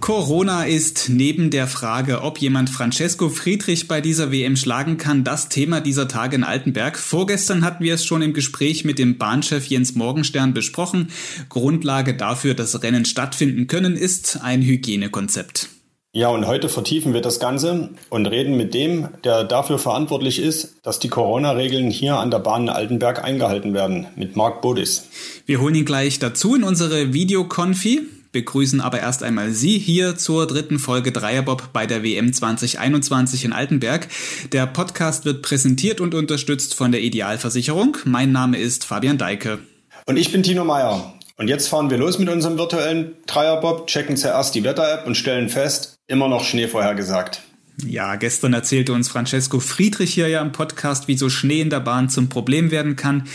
Corona ist neben der Frage, ob jemand Francesco Friedrich bei dieser WM schlagen kann, das Thema dieser Tage in Altenberg. Vorgestern hatten wir es schon im Gespräch mit dem Bahnchef Jens Morgenstern besprochen. Grundlage dafür, dass Rennen stattfinden können, ist ein Hygienekonzept. Ja, und heute vertiefen wir das Ganze und reden mit dem, der dafür verantwortlich ist, dass die Corona-Regeln hier an der Bahn in Altenberg eingehalten werden, mit Marc Bodis. Wir holen ihn gleich dazu in unsere Videokonfi begrüßen aber erst einmal Sie hier zur dritten Folge Dreierbob bei der WM 2021 in Altenberg. Der Podcast wird präsentiert und unterstützt von der Idealversicherung. Mein Name ist Fabian Deike. Und ich bin Tino Meyer. Und jetzt fahren wir los mit unserem virtuellen Dreierbob, checken zuerst die Wetter-App und stellen fest, immer noch Schnee vorhergesagt. Ja, gestern erzählte uns Francesco Friedrich hier ja im Podcast, wie so Schnee in der Bahn zum Problem werden kann.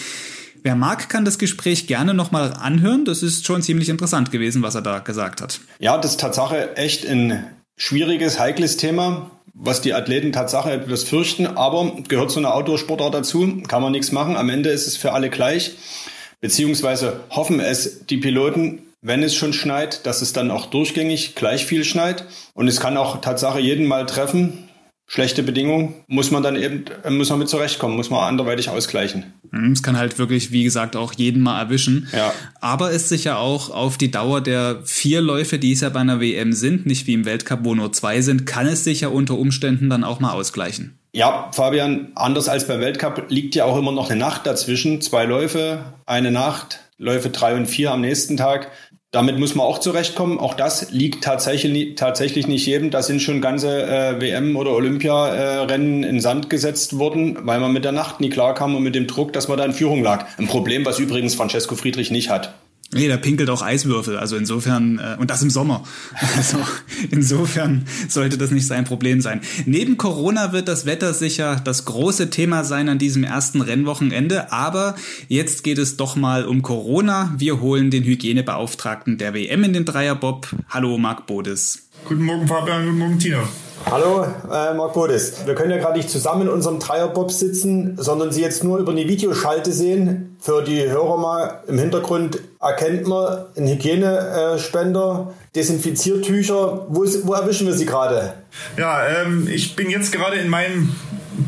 Wer mag, kann das Gespräch gerne nochmal anhören. Das ist schon ziemlich interessant gewesen, was er da gesagt hat. Ja, das ist Tatsache echt ein schwieriges, heikles Thema, was die Athleten Tatsache etwas fürchten, aber gehört zu einer Outdoor-Sportart dazu, kann man nichts machen. Am Ende ist es für alle gleich, beziehungsweise hoffen es die Piloten, wenn es schon schneit, dass es dann auch durchgängig gleich viel schneit. Und es kann auch Tatsache jeden mal treffen, schlechte Bedingungen, muss man dann eben, äh, muss man mit zurechtkommen, muss man anderweitig ausgleichen. Mhm, es kann halt wirklich, wie gesagt, auch jeden mal erwischen. Ja. Aber es sich ja auch auf die Dauer der vier Läufe, die es ja bei einer WM sind, nicht wie im Weltcup, wo nur zwei sind, kann es sich ja unter Umständen dann auch mal ausgleichen. Ja, Fabian, anders als beim Weltcup liegt ja auch immer noch eine Nacht dazwischen. Zwei Läufe, eine Nacht, Läufe drei und vier am nächsten Tag. Damit muss man auch zurechtkommen. Auch das liegt tatsächlich, tatsächlich nicht jedem. Da sind schon ganze äh, WM- oder Olympiarennen äh, in Sand gesetzt worden, weil man mit der Nacht nie klarkam und mit dem Druck, dass man da in Führung lag. Ein Problem, was übrigens Francesco Friedrich nicht hat. Nee, da pinkelt auch Eiswürfel. Also insofern, äh, und das im Sommer. Also insofern sollte das nicht sein Problem sein. Neben Corona wird das Wetter sicher das große Thema sein an diesem ersten Rennwochenende. Aber jetzt geht es doch mal um Corona. Wir holen den Hygienebeauftragten der WM in den Dreierbob. Hallo, Marc Bodis. Guten Morgen, Fabian. Guten Morgen, Tino. Hallo, äh, Marc Bodis. Wir können ja gerade nicht zusammen in unserem Dreierbob sitzen, sondern Sie jetzt nur über eine Videoschalte sehen. Für die Hörer mal im Hintergrund erkennt man einen Hygienespender, Desinfiziertücher. Wo, ist, wo erwischen wir Sie gerade? Ja, ähm, ich bin jetzt gerade in meinem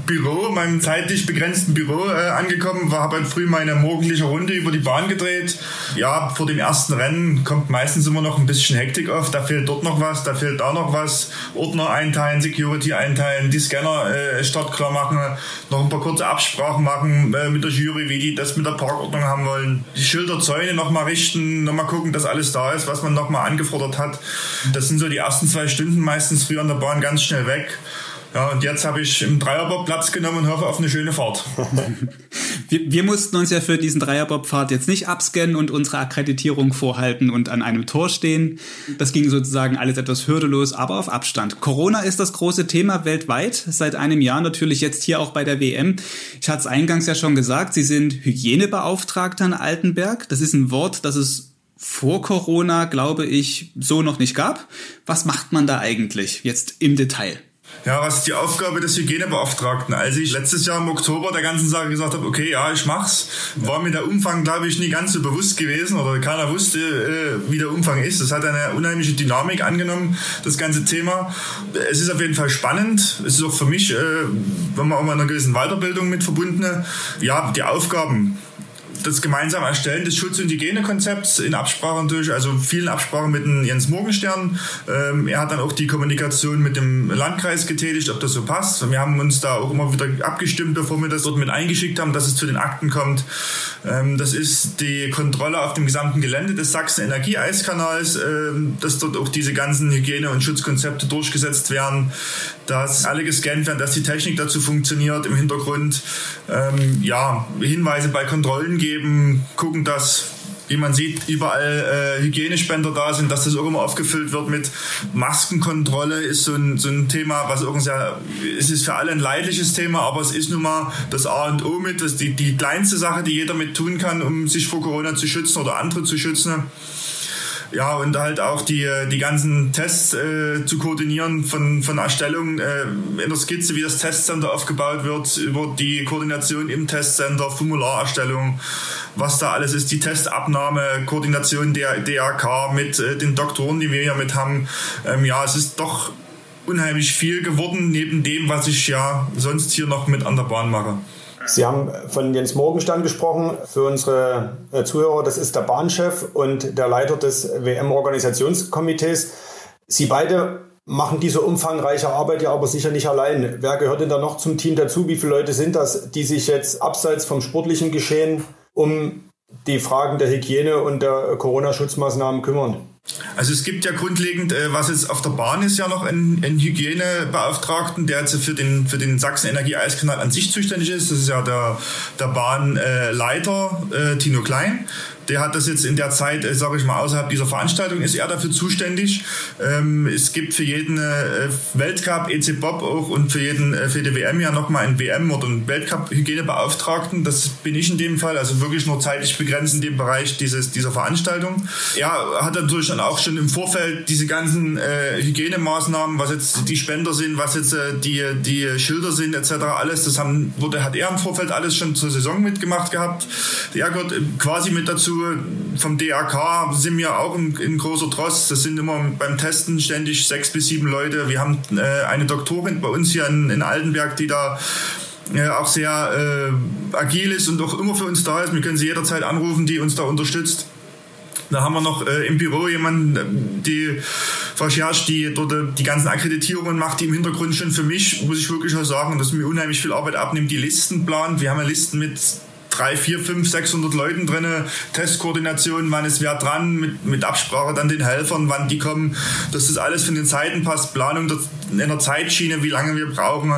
Büro, meinem zeitlich begrenzten Büro äh, angekommen, war habe halt früh meine morgendliche Runde über die Bahn gedreht. Ja, vor dem ersten Rennen kommt meistens immer noch ein bisschen Hektik auf. Da fehlt dort noch was, da fehlt da noch was. Ordner einteilen, Security einteilen, die Scanner äh, startklar machen, noch ein paar kurze Absprachen machen äh, mit der Jury, wie die das mit der Parkordnung haben wollen. Die Schilderzäune nochmal richten, nochmal gucken, dass alles da ist, was man nochmal angefordert hat. Das sind so die ersten zwei Stunden meistens früh an der Bahn ganz schnell weg. Ja, und jetzt habe ich im Dreierbob Platz genommen und hoffe auf eine schöne Fahrt. wir, wir, mussten uns ja für diesen Dreierbob-Fahrt jetzt nicht abscannen und unsere Akkreditierung vorhalten und an einem Tor stehen. Das ging sozusagen alles etwas hürdelos, aber auf Abstand. Corona ist das große Thema weltweit, seit einem Jahr natürlich jetzt hier auch bei der WM. Ich hatte es eingangs ja schon gesagt, Sie sind Hygienebeauftragter in Altenberg. Das ist ein Wort, das es vor Corona, glaube ich, so noch nicht gab. Was macht man da eigentlich jetzt im Detail? Ja, was ist die Aufgabe des Hygienebeauftragten? Als ich letztes Jahr im Oktober der ganzen Sache gesagt habe, okay, ja, ich mach's, war mir der Umfang, glaube ich, nie ganz so bewusst gewesen oder keiner wusste, äh, wie der Umfang ist. Das hat eine unheimliche Dynamik angenommen, das ganze Thema. Es ist auf jeden Fall spannend. Es ist auch für mich, äh, wenn man auch mal einer gewissen Weiterbildung mit verbundene, ja, die Aufgaben das gemeinsame Erstellen des Schutz- und Hygienekonzepts in Absprachen durch, also vielen Absprachen mit dem Jens Morgenstern. Ähm, er hat dann auch die Kommunikation mit dem Landkreis getätigt, ob das so passt. Wir haben uns da auch immer wieder abgestimmt, bevor wir das dort mit eingeschickt haben, dass es zu den Akten kommt. Ähm, das ist die Kontrolle auf dem gesamten Gelände des Sachsen Energieeiskanals, ähm, dass dort auch diese ganzen Hygiene- und Schutzkonzepte durchgesetzt werden, dass alle gescannt werden, dass die Technik dazu funktioniert im Hintergrund. Ähm, ja, Hinweise bei Kontrollen geben, gucken, dass wie man sieht, überall äh, Hygienespender da sind, dass das immer aufgefüllt wird mit Maskenkontrolle, ist so ein, so ein Thema, was auch sehr, es ist für alle ein leidliches Thema, aber es ist nun mal das A und O mit, das die, die kleinste Sache, die jeder mit tun kann, um sich vor Corona zu schützen oder andere zu schützen. Ja, und halt auch die, die ganzen Tests äh, zu koordinieren von, von Erstellung äh, in der Skizze, wie das Testcenter aufgebaut wird, über die Koordination im Testcenter, Formularerstellung, was da alles ist, die Testabnahme, Koordination der DRK mit äh, den Doktoren, die wir hier mit haben. Ähm, ja, es ist doch unheimlich viel geworden, neben dem, was ich ja sonst hier noch mit an der Bahn mache. Sie haben von Jens Morgenstern gesprochen. Für unsere äh, Zuhörer, das ist der Bahnchef und der Leiter des WM-Organisationskomitees. Sie beide machen diese umfangreiche Arbeit ja aber sicher nicht allein. Wer gehört denn da noch zum Team dazu? Wie viele Leute sind das, die sich jetzt abseits vom sportlichen Geschehen um die Fragen der Hygiene und der Corona-Schutzmaßnahmen kümmern? Also es gibt ja grundlegend, äh, was jetzt auf der Bahn ist, ja noch einen, einen Hygienebeauftragten, der jetzt für den, für den Sachsen Energie-Eiskanal an sich zuständig ist. Das ist ja der, der Bahnleiter äh, Tino Klein. Der hat das jetzt in der Zeit, äh, sage ich mal, außerhalb dieser Veranstaltung ist er dafür zuständig. Ähm, es gibt für jeden äh, Weltcup, EC Bob auch und für jeden äh, für die WM ja nochmal einen WM- oder einen Weltcup-Hygienebeauftragten. Das bin ich in dem Fall, also wirklich nur zeitlich begrenzt in dem Bereich dieses, dieser Veranstaltung. Er hat natürlich dann auch schon im Vorfeld diese ganzen Hygienemaßnahmen, was jetzt die Spender sind, was jetzt die, die Schilder sind etc. alles, das haben, wurde, hat er im Vorfeld alles schon zur Saison mitgemacht gehabt. Er gehört quasi mit dazu vom DRK sind wir auch ein, ein großer Trost. Das sind immer beim Testen ständig sechs bis sieben Leute. Wir haben äh, eine Doktorin bei uns hier in, in Altenberg, die da äh, auch sehr äh, agil ist und auch immer für uns da ist. Wir können sie jederzeit anrufen, die uns da unterstützt. Da haben wir noch äh, im Büro jemanden, die Frau die dort äh, die ganzen Akkreditierungen macht, die im Hintergrund schon für mich, muss ich wirklich auch sagen, dass mir unheimlich viel Arbeit abnimmt, die Listen plant. Wir haben ja Listen mit drei, vier, fünf, 600 Leuten drin, Testkoordination, wann ist wer dran, mit, mit Absprache dann den Helfern, wann die kommen, dass das alles von den Zeiten passt, Planung in der Zeitschiene, wie lange wir brauchen.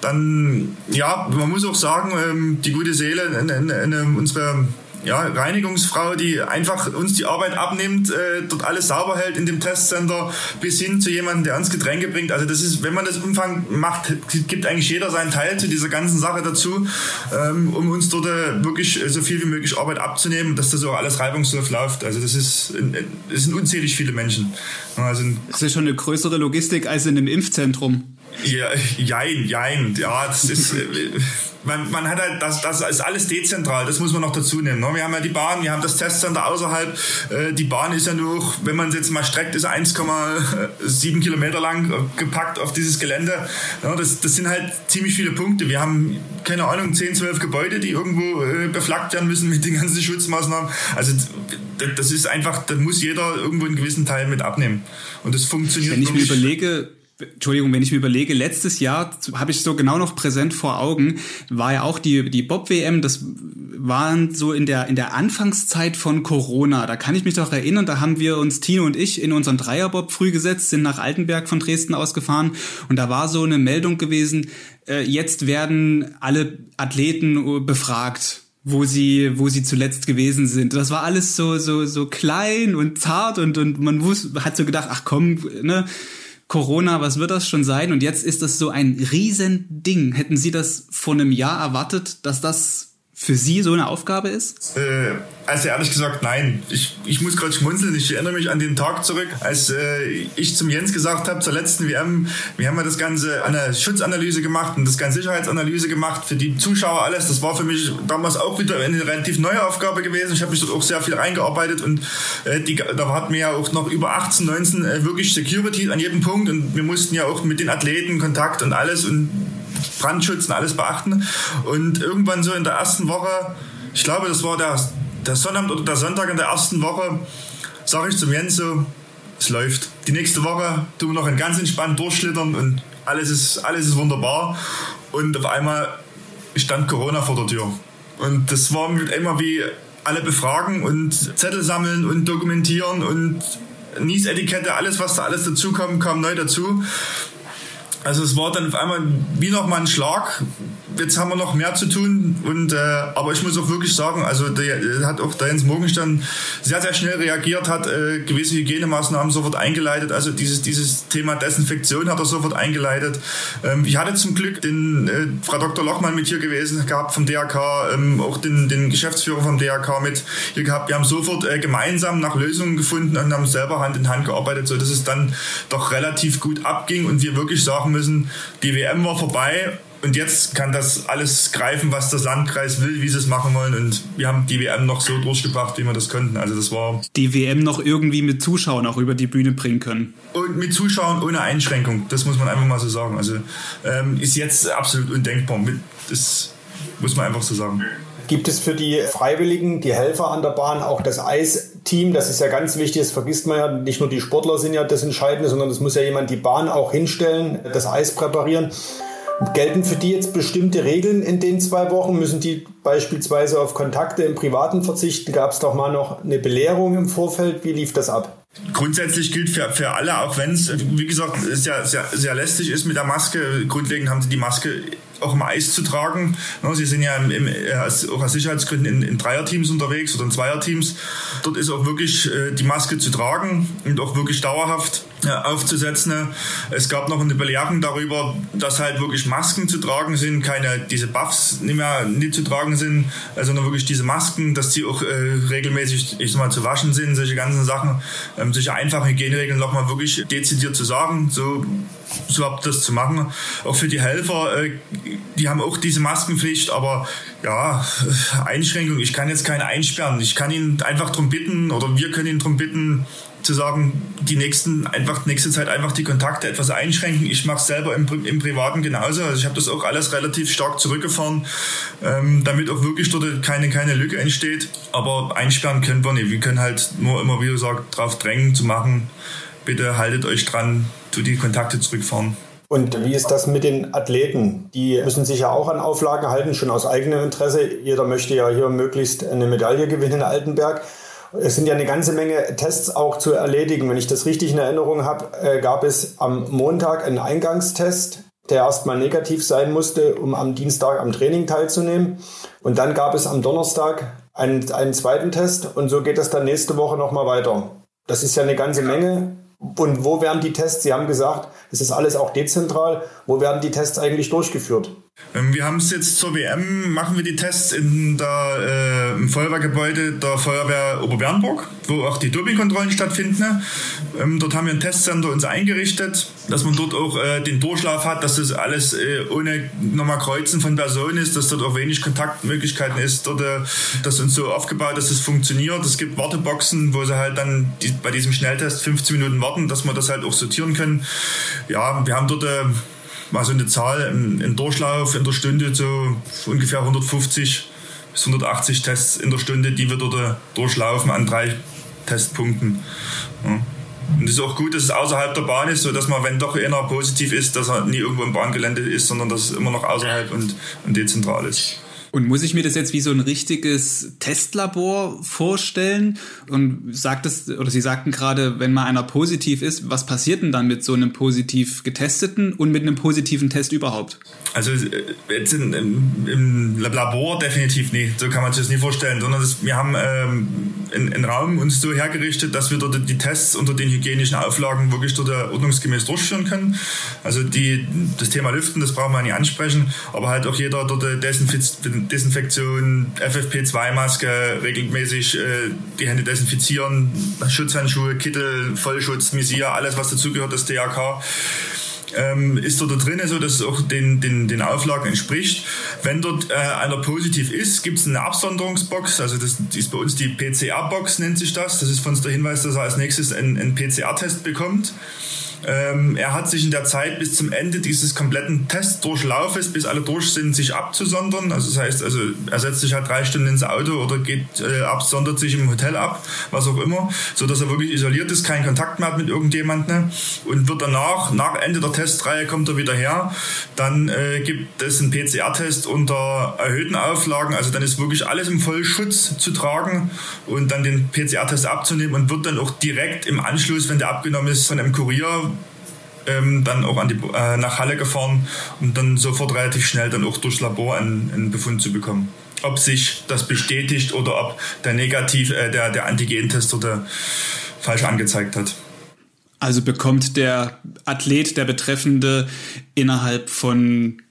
Dann, ja, man muss auch sagen, ähm, die gute Seele, unsere ja, Reinigungsfrau, die einfach uns die Arbeit abnimmt, äh, dort alles sauber hält in dem Testcenter, bis hin zu jemandem, der uns Getränke bringt. Also das ist, wenn man das Umfang macht, gibt eigentlich jeder seinen Teil zu dieser ganzen Sache dazu, ähm, um uns dort äh, wirklich so viel wie möglich Arbeit abzunehmen, dass das auch alles reibungslos läuft. Also das ist, es sind unzählig viele Menschen. Also, das ist schon eine größere Logistik als in einem Impfzentrum. Ja, jein, jein. Ja, das ist, äh, man, man hat halt, das, das ist alles dezentral, das muss man noch dazu nehmen. Ne? Wir haben ja die Bahn, wir haben das Testcenter außerhalb. Äh, die Bahn ist ja nur, wenn man es jetzt mal streckt, ist 1,7 Kilometer lang äh, gepackt auf dieses Gelände. Das, das sind halt ziemlich viele Punkte. Wir haben, keine Ahnung, 10, 12 Gebäude, die irgendwo beflaggt werden müssen mit den ganzen Schutzmaßnahmen. Also das ist einfach, da muss jeder irgendwo einen gewissen Teil mit abnehmen. Und das funktioniert. Wenn ich mir überlege, Entschuldigung, wenn ich mir überlege, letztes Jahr habe ich so genau noch präsent vor Augen, war ja auch die, die Bob-WM, das waren so in der, in der Anfangszeit von Corona. Da kann ich mich doch erinnern, da haben wir uns, Tino und ich, in unseren Dreierbob früh gesetzt, sind nach Altenberg von Dresden ausgefahren und da war so eine Meldung gewesen, äh, jetzt werden alle Athleten äh, befragt wo sie, wo sie zuletzt gewesen sind. Das war alles so, so, so klein und zart und, und man wusste, hat so gedacht, ach komm, ne, Corona, was wird das schon sein? Und jetzt ist das so ein Riesending. Hätten Sie das vor einem Jahr erwartet, dass das für Sie so eine Aufgabe ist? Äh, also ehrlich gesagt, nein. Ich, ich muss gerade schmunzeln. Ich erinnere mich an den Tag zurück, als äh, ich zum Jens gesagt habe, zur letzten WM, wir haben ja das Ganze eine Schutzanalyse gemacht und das ganze Sicherheitsanalyse gemacht für die Zuschauer alles. Das war für mich damals auch wieder eine relativ neue Aufgabe gewesen. Ich habe mich dort auch sehr viel reingearbeitet und äh, die, da hatten wir ja auch noch über 18, 19 äh, wirklich Security an jedem Punkt und wir mussten ja auch mit den Athleten Kontakt und alles und Brandschutz und alles beachten. Und irgendwann so in der ersten Woche, ich glaube, das war der, der Sonnabend oder der Sonntag in der ersten Woche, sage ich zum Jens so, es läuft. Die nächste Woche tun wir noch ein ganz entspannt durchschlittern und alles ist, alles ist wunderbar. Und auf einmal stand Corona vor der Tür. Und das war immer wie alle befragen und Zettel sammeln und dokumentieren und Niesetikette, alles was da alles dazu kam, kam neu dazu. Also es war dann auf einmal wie nochmal ein Schlag, jetzt haben wir noch mehr zu tun. Und, äh, aber ich muss auch wirklich sagen, also der, hat auch der Jens Morgenstern sehr, sehr schnell reagiert, hat äh, gewisse Hygienemaßnahmen sofort eingeleitet. Also dieses, dieses Thema Desinfektion hat er sofort eingeleitet. Ähm, ich hatte zum Glück den äh, Frau Dr. Lochmann mit hier gewesen gehabt vom DRK, ähm, auch den, den Geschäftsführer vom DRK mit hier gehabt. Wir haben sofort äh, gemeinsam nach Lösungen gefunden und haben selber Hand in Hand gearbeitet, so dass es dann doch relativ gut abging und wir wirklich sagen müssen, die WM war vorbei und jetzt kann das alles greifen, was das Landkreis will, wie sie es machen wollen. Und wir haben die WM noch so durchgebracht, wie wir das konnten. Also das war. Die WM noch irgendwie mit Zuschauern auch über die Bühne bringen können. Und mit Zuschauern ohne Einschränkung. Das muss man einfach mal so sagen. Also ähm, ist jetzt absolut undenkbar. Das muss man einfach so sagen. Gibt es für die Freiwilligen, die Helfer an der Bahn auch das Eisteam? Das ist ja ganz wichtig, das vergisst man ja. Nicht nur die Sportler sind ja das Entscheidende, sondern es muss ja jemand die Bahn auch hinstellen, das Eis präparieren. Gelten für die jetzt bestimmte Regeln in den zwei Wochen? Müssen die beispielsweise auf Kontakte im Privaten verzichten? Gab es doch mal noch eine Belehrung im Vorfeld? Wie lief das ab? Grundsätzlich gilt für, für alle, auch wenn es, wie gesagt, sehr, sehr, sehr lästig ist mit der Maske. Grundlegend haben sie die Maske auch im Eis zu tragen. Sie sind ja im, im, auch aus Sicherheitsgründen in, in Dreierteams unterwegs oder in Zweierteams. Dort ist auch wirklich äh, die Maske zu tragen und auch wirklich dauerhaft aufzusetzen. Es gab noch eine Belehrung darüber, dass halt wirklich Masken zu tragen sind, keine diese Buffs nicht mehr nicht zu tragen sind, sondern wirklich diese Masken, dass die auch äh, regelmäßig, ich sag mal, zu waschen sind, solche ganzen Sachen, ähm, solche einfachen Hygieneregeln nochmal wirklich dezidiert zu sagen, so so habt das zu machen. Auch für die Helfer, äh, die haben auch diese Maskenpflicht, aber ja, Einschränkung, ich kann jetzt keine einsperren. Ich kann ihn einfach darum bitten oder wir können ihn darum bitten, zu sagen, die nächsten, einfach nächste Zeit einfach die Kontakte etwas einschränken. Ich mache es selber im, im Privaten genauso. Also ich habe das auch alles relativ stark zurückgefahren, ähm, damit auch wirklich dort keine, keine Lücke entsteht. Aber einsperren können wir nicht. Wir können halt nur immer wieder sagen, drauf drängen zu machen. Bitte haltet euch dran, tu die Kontakte zurückfahren. Und wie ist das mit den Athleten? Die müssen sich ja auch an Auflagen halten, schon aus eigenem Interesse. Jeder möchte ja hier möglichst eine Medaille gewinnen in Altenberg. Es sind ja eine ganze Menge Tests auch zu erledigen. Wenn ich das richtig in Erinnerung habe, äh, gab es am Montag einen Eingangstest, der erstmal negativ sein musste, um am Dienstag am Training teilzunehmen. Und dann gab es am Donnerstag einen, einen zweiten Test und so geht es dann nächste Woche nochmal weiter. Das ist ja eine ganze Menge. Und wo werden die Tests? Sie haben gesagt, es ist alles auch dezentral. Wo werden die Tests eigentlich durchgeführt? Ähm, wir haben es jetzt zur WM, machen wir die Tests in der, äh, im Feuerwehrgebäude der Feuerwehr Oberbernburg, wo auch die Dopingkontrollen stattfinden. Ähm, dort haben wir ein Testcenter uns eingerichtet, dass man dort auch äh, den Durchlauf hat, dass das alles äh, ohne nochmal Kreuzen von Personen ist, dass dort auch wenig Kontaktmöglichkeiten ist. Dort, äh, das uns so aufgebaut, dass es funktioniert. Es gibt Warteboxen, wo sie halt dann die, bei diesem Schnelltest 15 Minuten warten, dass wir das halt auch sortieren können. Ja, wir haben dort äh, mal so eine Zahl, ein Durchlauf in der Stunde so ungefähr 150 bis 180 Tests in der Stunde, die wir dort durchlaufen an drei Testpunkten. Ja. Und es ist auch gut, dass es außerhalb der Bahn ist, sodass man, wenn doch einer positiv ist, dass er nie irgendwo im Bahngelände ist, sondern dass es immer noch außerhalb und, und dezentral ist. Und muss ich mir das jetzt wie so ein richtiges Testlabor vorstellen? Und sagt es, oder Sie sagten gerade, wenn mal einer positiv ist, was passiert denn dann mit so einem positiv getesteten und mit einem positiven Test überhaupt? Also äh, jetzt in, im, im, Labor definitiv nicht, so kann man sich das nie vorstellen, sondern das, wir haben ähm, einen Raum uns so hergerichtet, dass wir dort die Tests unter den hygienischen Auflagen wirklich dort ordnungsgemäß durchführen können. Also die, das Thema Lüften, das brauchen wir nicht ansprechen, aber halt auch jeder dort desinfiziert Desinfektion, FFP2-Maske, regelmäßig äh, die Hände desinfizieren, Schutzhandschuhe, Kittel, Vollschutz, Visier, alles was dazugehört, das DRK. Ähm, ist dort drin, so dass es auch den, den, den Auflagen entspricht. Wenn dort äh, einer positiv ist, gibt es eine Absonderungsbox, also das, das ist bei uns die PCR-Box, nennt sich das. Das ist von uns der Hinweis, dass er als nächstes einen, einen PCR-Test bekommt. Ähm, er hat sich in der Zeit bis zum Ende dieses kompletten Testdurchlaufes, bis alle durch sind, sich abzusondern. Also das heißt, also er setzt sich halt drei Stunden ins Auto oder geht äh, absondert sich im Hotel ab, was auch immer, so dass er wirklich isoliert ist, keinen Kontakt mehr hat mit irgendjemandem ne? und wird danach, nach Ende der Testreihe kommt er wieder her. Dann äh, gibt es einen PCR-Test unter erhöhten Auflagen, also dann ist wirklich alles im Vollschutz zu tragen und dann den PCR-Test abzunehmen und wird dann auch direkt im Anschluss, wenn der abgenommen ist, von einem Kurier ähm, dann auch an die, äh, nach Halle gefahren, um dann sofort relativ schnell dann auch durchs Labor einen, einen Befund zu bekommen. Ob sich das bestätigt oder ob der Negativ, äh, der, der Antigentest oder falsch angezeigt hat. Also bekommt der Athlet, der Betreffende, innerhalb von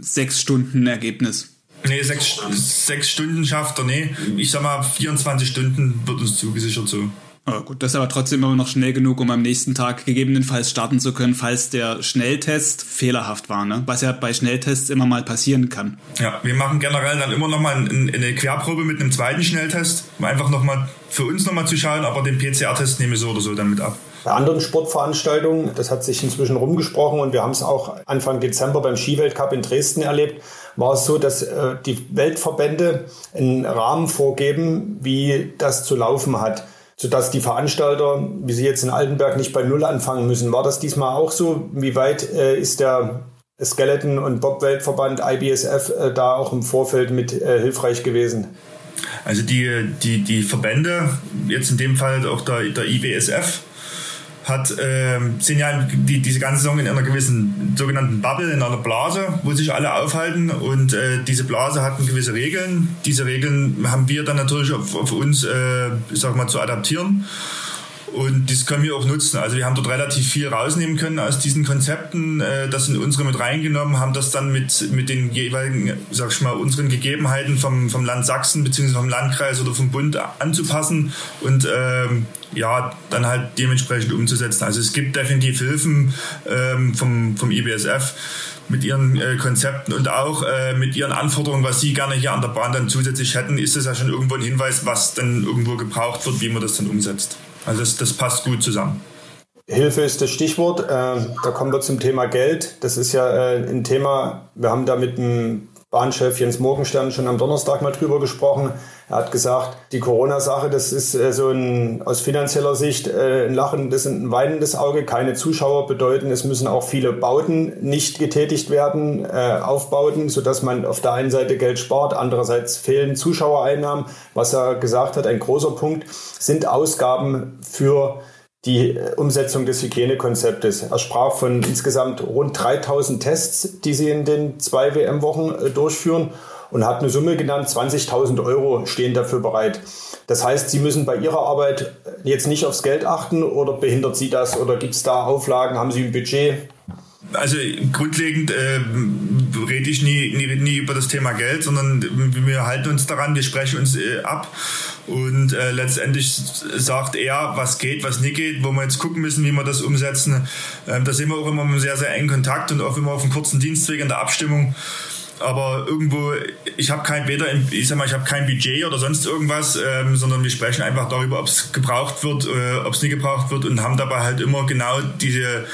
sechs Stunden Ergebnis? Nee, sechs, sechs Stunden schafft er, nee. Ich sag mal, 24 Stunden wird uns zugesichert so. Oh, gut, das ist aber trotzdem immer noch schnell genug, um am nächsten Tag gegebenenfalls starten zu können, falls der Schnelltest fehlerhaft war, ne? was ja bei Schnelltests immer mal passieren kann. Ja, wir machen generell dann immer noch mal eine Querprobe mit einem zweiten Schnelltest, um einfach noch mal für uns noch mal zu schauen, aber den PCR-Test nehme ich so oder so dann mit ab. Bei anderen Sportveranstaltungen, das hat sich inzwischen rumgesprochen und wir haben es auch Anfang Dezember beim Skiweltcup in Dresden erlebt, war es so, dass äh, die Weltverbände einen Rahmen vorgeben, wie das zu laufen hat sodass die Veranstalter, wie sie jetzt in Altenberg, nicht bei Null anfangen müssen. War das diesmal auch so? Wie weit äh, ist der Skeleton- und Bob-Weltverband IBSF äh, da auch im Vorfeld mit äh, hilfreich gewesen? Also die, die, die Verbände, jetzt in dem Fall auch der, der IBSF, hat, äh, sind ja die, diese ganze Saison in einer gewissen sogenannten Bubble, in einer Blase, wo sich alle aufhalten und äh, diese Blase hat gewisse Regeln. Diese Regeln haben wir dann natürlich auf, auf uns, äh, ich sag mal, zu adaptieren. Und das können wir auch nutzen. Also wir haben dort relativ viel rausnehmen können aus diesen Konzepten, äh, das in unsere mit reingenommen, haben das dann mit, mit den jeweiligen, sag ich mal, unseren Gegebenheiten vom, vom Land Sachsen bzw. vom Landkreis oder vom Bund anzupassen und ähm, ja, dann halt dementsprechend umzusetzen. Also es gibt definitiv Hilfen ähm, vom, vom IBSF mit ihren äh, Konzepten und auch äh, mit ihren Anforderungen, was sie gerne hier an der Bahn dann zusätzlich hätten, ist das ja schon irgendwo ein Hinweis, was dann irgendwo gebraucht wird, wie man das dann umsetzt. Also das, das passt gut zusammen. Hilfe ist das Stichwort. Äh, da kommen wir zum Thema Geld. Das ist ja äh, ein Thema, wir haben da mit dem Bahnchef Jens Morgenstern schon am Donnerstag mal drüber gesprochen. Er hat gesagt, die Corona-Sache, das ist äh, so ein, aus finanzieller Sicht äh, ein lachendes und ein weinendes Auge. Keine Zuschauer bedeuten, es müssen auch viele Bauten nicht getätigt werden, äh, Aufbauten, sodass man auf der einen Seite Geld spart, andererseits fehlen Zuschauereinnahmen. Was er gesagt hat, ein großer Punkt, sind Ausgaben für die Umsetzung des Hygienekonzeptes. Er sprach von insgesamt rund 3000 Tests, die sie in den zwei WM-Wochen äh, durchführen und hat eine Summe genannt, 20.000 Euro stehen dafür bereit. Das heißt, Sie müssen bei Ihrer Arbeit jetzt nicht aufs Geld achten oder behindert Sie das oder gibt es da Auflagen, haben Sie ein Budget? Also grundlegend äh, rede ich nie, nie, nie über das Thema Geld, sondern wir halten uns daran, wir sprechen uns äh, ab und äh, letztendlich sagt er, was geht, was nicht geht, wo wir jetzt gucken müssen, wie wir das umsetzen. Ähm, da sind wir auch immer im sehr, sehr engen Kontakt und auch immer auf einem kurzen Dienstweg in der Abstimmung aber irgendwo, ich habe kein weder, ich sag mal, ich habe kein Budget oder sonst irgendwas, ähm, sondern wir sprechen einfach darüber, ob es gebraucht wird, äh, ob es nicht gebraucht wird und haben dabei halt immer genau diese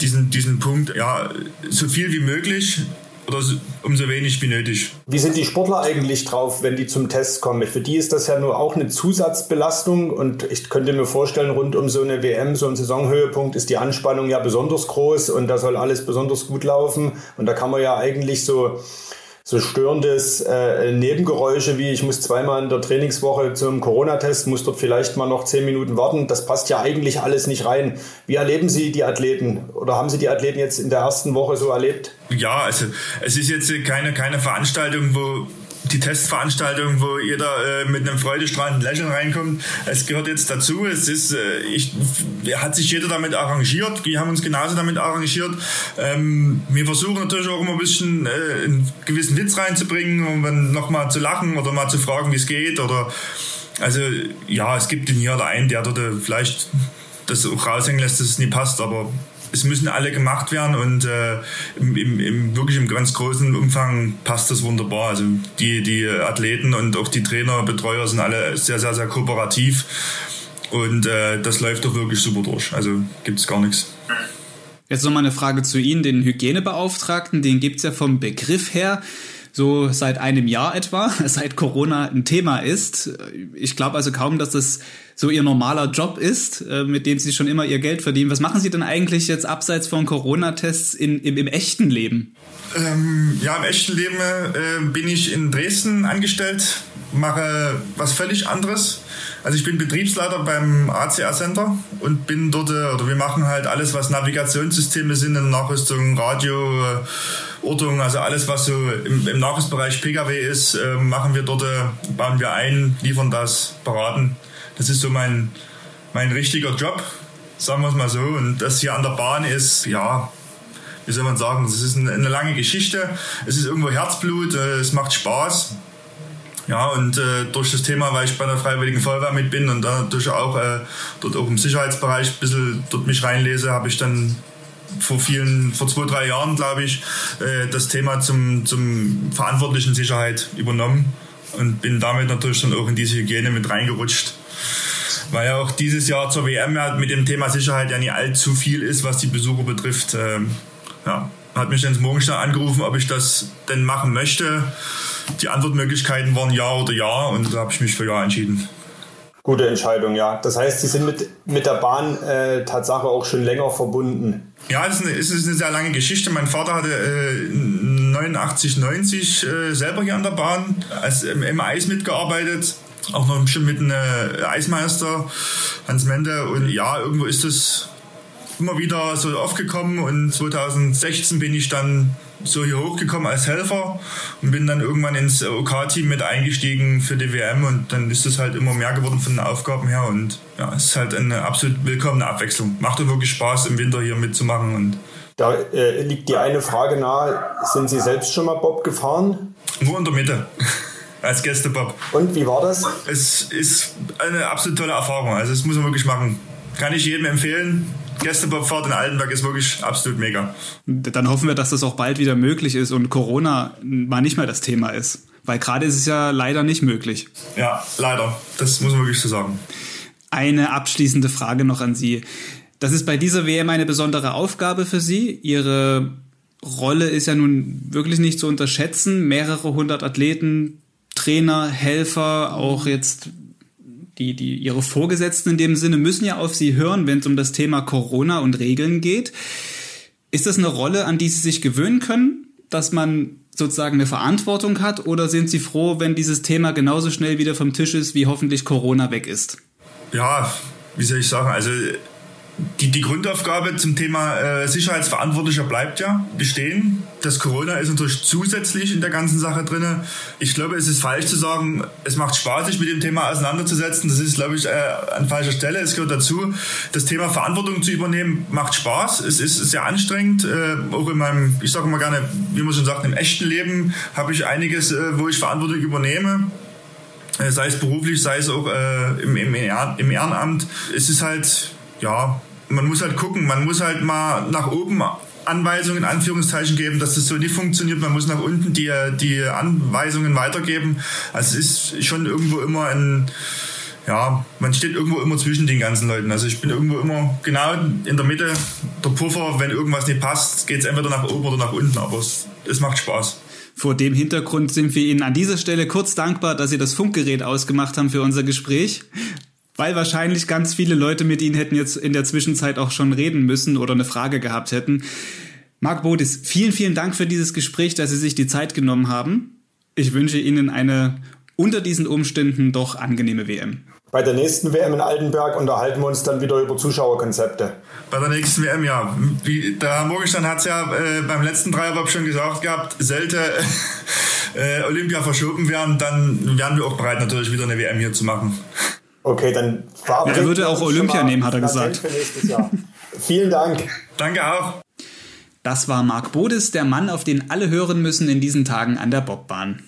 diesen, diesen Punkt, ja, so viel wie möglich oder umso wenig wie nötig. Wie sind die Sportler eigentlich drauf, wenn die zum Test kommen? Für die ist das ja nur auch eine Zusatzbelastung und ich könnte mir vorstellen, rund um so eine WM, so ein Saisonhöhepunkt ist die Anspannung ja besonders groß und da soll alles besonders gut laufen und da kann man ja eigentlich so so störendes äh, Nebengeräusche wie ich muss zweimal in der Trainingswoche zum Corona-Test, muss dort vielleicht mal noch zehn Minuten warten. Das passt ja eigentlich alles nicht rein. Wie erleben Sie die Athleten oder haben Sie die Athleten jetzt in der ersten Woche so erlebt? Ja, also es ist jetzt keine, keine Veranstaltung, wo die Testveranstaltung, wo jeder äh, mit einem freudestrahlenden Lächeln reinkommt. Es gehört jetzt dazu. Es ist, äh, ich, hat sich jeder damit arrangiert. Wir haben uns genauso damit arrangiert. Ähm, wir versuchen natürlich auch immer ein bisschen äh, einen gewissen Witz reinzubringen, um dann nochmal zu lachen oder mal zu fragen, wie es geht. Oder also ja, es gibt den hier oder einen, der dort vielleicht das auch raushängen lässt, dass es nie passt, aber es müssen alle gemacht werden und äh, im, im, im, wirklich im ganz großen Umfang passt das wunderbar. Also die, die Athleten und auch die Trainer, Betreuer sind alle sehr, sehr, sehr kooperativ und äh, das läuft doch wirklich super durch. Also gibt es gar nichts. Jetzt nochmal eine Frage zu Ihnen, den Hygienebeauftragten, den gibt es ja vom Begriff her so seit einem Jahr etwa, seit Corona ein Thema ist. Ich glaube also kaum, dass das so ihr normaler Job ist, äh, mit dem sie schon immer ihr Geld verdienen. Was machen Sie denn eigentlich jetzt abseits von Corona-Tests im, im, echten Leben? Ähm, ja, im echten Leben äh, bin ich in Dresden angestellt mache was völlig anderes. Also ich bin Betriebsleiter beim ACR Center und bin dort, äh, oder wir machen halt alles, was Navigationssysteme sind in Nachrüstung, Radio, äh, Ortung, also alles, was so im, im Nachrüstbereich Pkw ist, äh, machen wir dort, bauen wir ein, liefern das, beraten. Das ist so mein, mein richtiger Job, sagen wir es mal so. Und das hier an der Bahn ist, ja, wie soll man sagen, das ist eine, eine lange Geschichte. Es ist irgendwo Herzblut, es macht Spaß. Ja, und äh, durch das Thema, weil ich bei der Freiwilligen Feuerwehr mit bin und da natürlich auch äh, dort auch im Sicherheitsbereich ein bisschen dort mich reinlese, habe ich dann vor vielen, vor zwei, drei Jahren, glaube ich, äh, das Thema zum, zum verantwortlichen Sicherheit übernommen und bin damit natürlich dann auch in diese Hygiene mit reingerutscht. Weil ja auch dieses Jahr zur WM ja mit dem Thema Sicherheit ja nicht allzu viel ist, was die Besucher betrifft. Ähm, ja, hat mich ins Morgenstern angerufen, ob ich das denn machen möchte. Die Antwortmöglichkeiten waren Ja oder Ja und da habe ich mich für Ja entschieden. Gute Entscheidung, ja. Das heißt, Sie sind mit, mit der Bahn äh, Tatsache auch schon länger verbunden. Ja, es ist, eine, es ist eine sehr lange Geschichte. Mein Vater hatte äh, 89, 90 äh, selber hier an der Bahn als, im, im Eis mitgearbeitet. Auch noch schon mit einem äh, Eismeister, Hans Mende. Und ja, irgendwo ist es immer wieder so aufgekommen und 2016 bin ich dann so hier hochgekommen als Helfer und bin dann irgendwann ins OK-Team mit eingestiegen für die WM und dann ist es halt immer mehr geworden von den Aufgaben her und ja, es ist halt eine absolut willkommene Abwechslung. Macht doch wirklich Spaß im Winter hier mitzumachen und da äh, liegt die eine Frage nahe, sind Sie selbst schon mal Bob gefahren? Nur in der Mitte. Als Gäste-Bob. Und wie war das? Es ist eine absolut tolle Erfahrung. Also, das muss man wirklich machen. Kann ich jedem empfehlen Gästebobfahrt in Altenberg ist wirklich absolut mega. Dann hoffen wir, dass das auch bald wieder möglich ist und Corona mal nicht mehr das Thema ist. Weil gerade ist es ja leider nicht möglich. Ja, leider. Das muss man wirklich so sagen. Eine abschließende Frage noch an Sie. Das ist bei dieser WM eine besondere Aufgabe für Sie. Ihre Rolle ist ja nun wirklich nicht zu unterschätzen. Mehrere hundert Athleten, Trainer, Helfer, auch jetzt die, die, ihre Vorgesetzten in dem Sinne müssen ja auf sie hören, wenn es um das Thema Corona und Regeln geht. Ist das eine Rolle, an die sie sich gewöhnen können, dass man sozusagen eine Verantwortung hat oder sind sie froh, wenn dieses Thema genauso schnell wieder vom Tisch ist, wie hoffentlich Corona weg ist? Ja, wie soll ich sagen, also die, die Grundaufgabe zum Thema äh, Sicherheitsverantwortlicher bleibt ja bestehen. Das Corona ist natürlich zusätzlich in der ganzen Sache drin. Ich glaube, es ist falsch zu sagen, es macht Spaß, sich mit dem Thema auseinanderzusetzen. Das ist, glaube ich, äh, an falscher Stelle. Es gehört dazu. Das Thema Verantwortung zu übernehmen macht Spaß. Es ist sehr anstrengend. Äh, auch in meinem, ich sage mal gerne, wie man schon sagt, im echten Leben habe ich einiges, äh, wo ich Verantwortung übernehme äh, sei es beruflich, sei es auch äh, im, im, im Ehrenamt. Es ist halt, ja, man muss halt gucken, man muss halt mal nach oben Anweisungen in Anführungszeichen geben, dass das so nicht funktioniert. Man muss nach unten die, die Anweisungen weitergeben. Also es ist schon irgendwo immer ein, ja, man steht irgendwo immer zwischen den ganzen Leuten. Also ich bin irgendwo immer genau in der Mitte, der Puffer, wenn irgendwas nicht passt, geht es entweder nach oben oder nach unten, aber es, es macht Spaß. Vor dem Hintergrund sind wir Ihnen an dieser Stelle kurz dankbar, dass Sie das Funkgerät ausgemacht haben für unser Gespräch weil wahrscheinlich ganz viele Leute mit Ihnen hätten jetzt in der Zwischenzeit auch schon reden müssen oder eine Frage gehabt hätten. Marc Bodis, vielen, vielen Dank für dieses Gespräch, dass Sie sich die Zeit genommen haben. Ich wünsche Ihnen eine unter diesen Umständen doch angenehme WM. Bei der nächsten WM in Altenberg unterhalten wir uns dann wieder über Zuschauerkonzepte. Bei der nächsten WM, ja. Wie, der Herr Morgenstern hat es ja äh, beim letzten Dreierbob schon gesagt gehabt, sollte äh, Olympia verschoben werden, dann wären wir auch bereit, natürlich wieder eine WM hier zu machen. Okay, dann ja, Er würde auch Olympia nehmen, hat er gesagt. Vielen Dank. Danke auch. Das war Marc Bodes, der Mann, auf den alle hören müssen in diesen Tagen an der Bobbahn.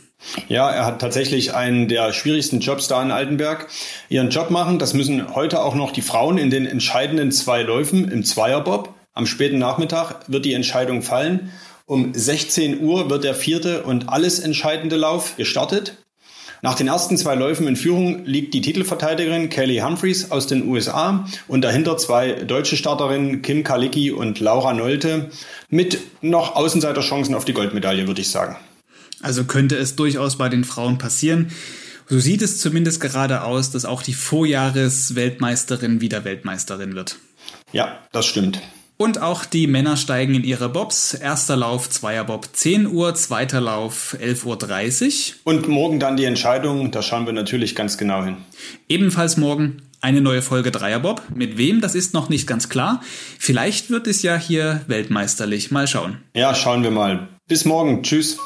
Ja, er hat tatsächlich einen der schwierigsten Jobs da in Altenberg. Ihren Job machen, das müssen heute auch noch die Frauen in den entscheidenden zwei Läufen im Zweierbob. Am späten Nachmittag wird die Entscheidung fallen. Um 16 Uhr wird der vierte und alles entscheidende Lauf gestartet. Nach den ersten zwei Läufen in Führung liegt die Titelverteidigerin Kelly Humphreys aus den USA und dahinter zwei deutsche Starterinnen Kim Kalicki und Laura Nolte mit noch Außenseiterchancen auf die Goldmedaille, würde ich sagen. Also könnte es durchaus bei den Frauen passieren. So sieht es zumindest gerade aus, dass auch die Vorjahresweltmeisterin wieder Weltmeisterin wird. Ja, das stimmt. Und auch die Männer steigen in ihre Bobs. Erster Lauf, Zweierbob 10 Uhr, zweiter Lauf 11.30 Uhr. Und morgen dann die Entscheidung, da schauen wir natürlich ganz genau hin. Ebenfalls morgen eine neue Folge Dreierbob. Mit wem, das ist noch nicht ganz klar. Vielleicht wird es ja hier weltmeisterlich. Mal schauen. Ja, schauen wir mal. Bis morgen. Tschüss.